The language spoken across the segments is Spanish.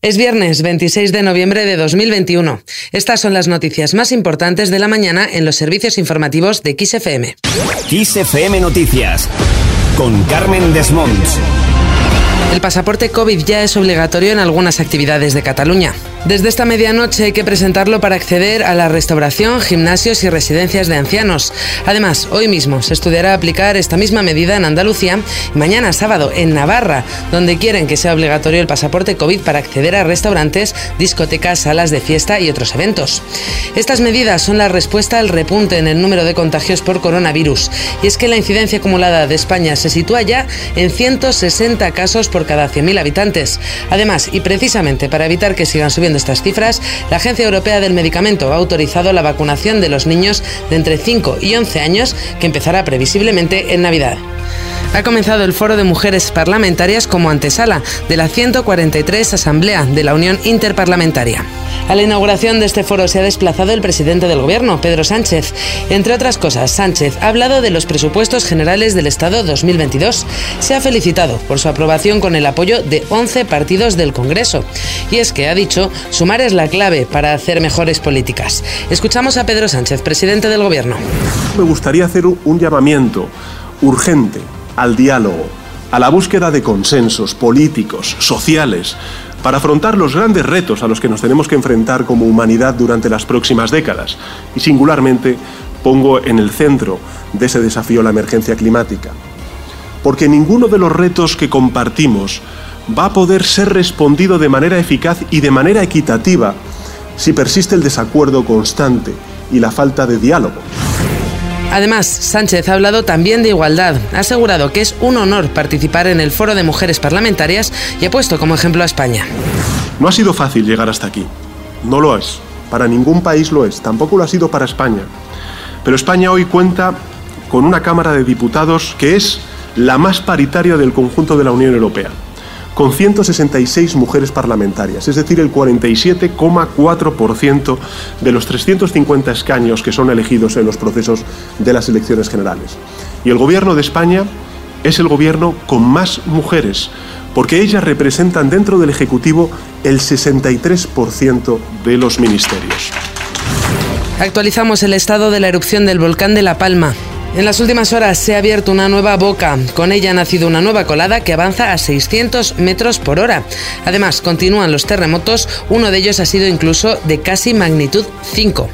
Es viernes 26 de noviembre de 2021. Estas son las noticias más importantes de la mañana en los servicios informativos de XFM. XFM Noticias con Carmen Desmonts. El pasaporte COVID ya es obligatorio en algunas actividades de Cataluña. Desde esta medianoche hay que presentarlo para acceder a la restauración, gimnasios y residencias de ancianos. Además, hoy mismo se estudiará aplicar esta misma medida en Andalucía y mañana sábado en Navarra, donde quieren que sea obligatorio el pasaporte COVID para acceder a restaurantes, discotecas, salas de fiesta y otros eventos. Estas medidas son la respuesta al repunte en el número de contagios por coronavirus. Y es que la incidencia acumulada de España se sitúa ya en 160 casos por cada 100.000 habitantes. Además, y precisamente para evitar que sigan subiendo estas cifras, la Agencia Europea del Medicamento ha autorizado la vacunación de los niños de entre 5 y 11 años que empezará previsiblemente en Navidad ha comenzado el Foro de Mujeres Parlamentarias como antesala de la 143 Asamblea de la Unión Interparlamentaria. A la inauguración de este foro se ha desplazado el presidente del Gobierno, Pedro Sánchez. Entre otras cosas, Sánchez ha hablado de los presupuestos generales del Estado 2022. Se ha felicitado por su aprobación con el apoyo de 11 partidos del Congreso. Y es que, ha dicho, sumar es la clave para hacer mejores políticas. Escuchamos a Pedro Sánchez, presidente del Gobierno. Me gustaría hacer un llamamiento urgente al diálogo, a la búsqueda de consensos políticos, sociales, para afrontar los grandes retos a los que nos tenemos que enfrentar como humanidad durante las próximas décadas. Y singularmente pongo en el centro de ese desafío la emergencia climática. Porque ninguno de los retos que compartimos va a poder ser respondido de manera eficaz y de manera equitativa si persiste el desacuerdo constante y la falta de diálogo. Además, Sánchez ha hablado también de igualdad. Ha asegurado que es un honor participar en el Foro de Mujeres Parlamentarias y ha puesto como ejemplo a España. No ha sido fácil llegar hasta aquí. No lo es. Para ningún país lo es. Tampoco lo ha sido para España. Pero España hoy cuenta con una Cámara de Diputados que es la más paritaria del conjunto de la Unión Europea con 166 mujeres parlamentarias, es decir, el 47,4% de los 350 escaños que son elegidos en los procesos de las elecciones generales. Y el Gobierno de España es el gobierno con más mujeres, porque ellas representan dentro del Ejecutivo el 63% de los ministerios. Actualizamos el estado de la erupción del volcán de La Palma. En las últimas horas se ha abierto una nueva boca. Con ella ha nacido una nueva colada que avanza a 600 metros por hora. Además, continúan los terremotos. Uno de ellos ha sido incluso de casi magnitud 5.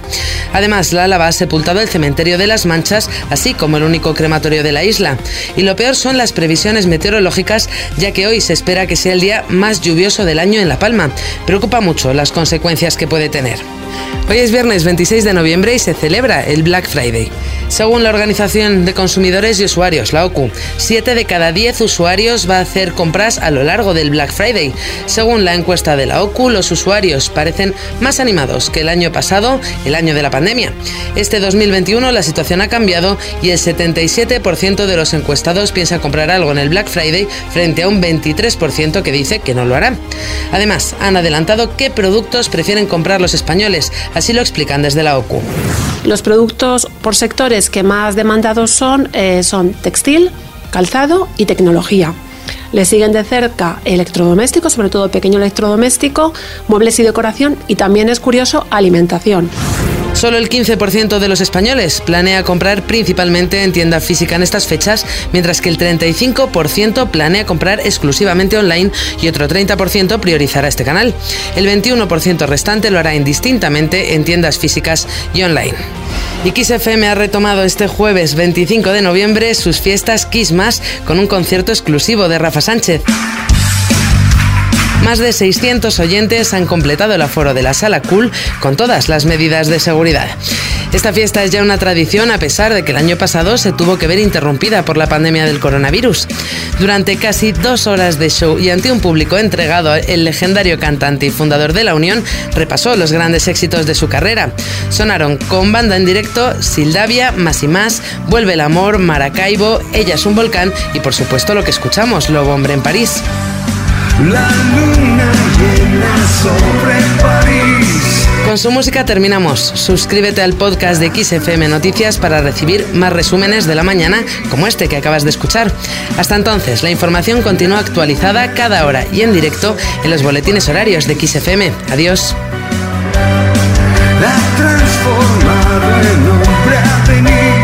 Además, la lava ha sepultado el cementerio de las Manchas, así como el único crematorio de la isla. Y lo peor son las previsiones meteorológicas, ya que hoy se espera que sea el día más lluvioso del año en La Palma. Preocupa mucho las consecuencias que puede tener. Hoy es viernes 26 de noviembre y se celebra el Black Friday. Según la Organización de Consumidores y Usuarios, la OCU, 7 de cada 10 usuarios va a hacer compras a lo largo del Black Friday. Según la encuesta de la OCU, los usuarios parecen más animados que el año pasado, el año de la pandemia. Este 2021 la situación ha cambiado y el 77% de los encuestados piensa comprar algo en el Black Friday frente a un 23% que dice que no lo hará. Además, han adelantado qué productos prefieren comprar los españoles, así lo explican desde la OCU. Los productos por sectores que más demandados son, eh, son textil, calzado y tecnología. Le siguen de cerca electrodomésticos, sobre todo pequeño electrodoméstico, muebles y decoración y también es curioso alimentación. Solo el 15% de los españoles planea comprar principalmente en tienda física en estas fechas, mientras que el 35% planea comprar exclusivamente online y otro 30% priorizará este canal. El 21% restante lo hará indistintamente en tiendas físicas y online. Y XFM ha retomado este jueves 25 de noviembre sus fiestas Más con un concierto exclusivo de Rafa Sánchez. Más de 600 oyentes han completado el aforo de la sala Cool con todas las medidas de seguridad. Esta fiesta es ya una tradición a pesar de que el año pasado se tuvo que ver interrumpida por la pandemia del coronavirus. Durante casi dos horas de show y ante un público entregado, el legendario cantante y fundador de la Unión repasó los grandes éxitos de su carrera. Sonaron con banda en directo Sildavia, Más y Más, Vuelve el Amor, Maracaibo, Ella es un volcán y por supuesto lo que escuchamos, Lobo Hombre en París. La luna llena sobre París Con su música terminamos. Suscríbete al podcast de XFM Noticias para recibir más resúmenes de la mañana como este que acabas de escuchar. Hasta entonces, la información continúa actualizada cada hora y en directo en los boletines horarios de XFM. Adiós. La en hombre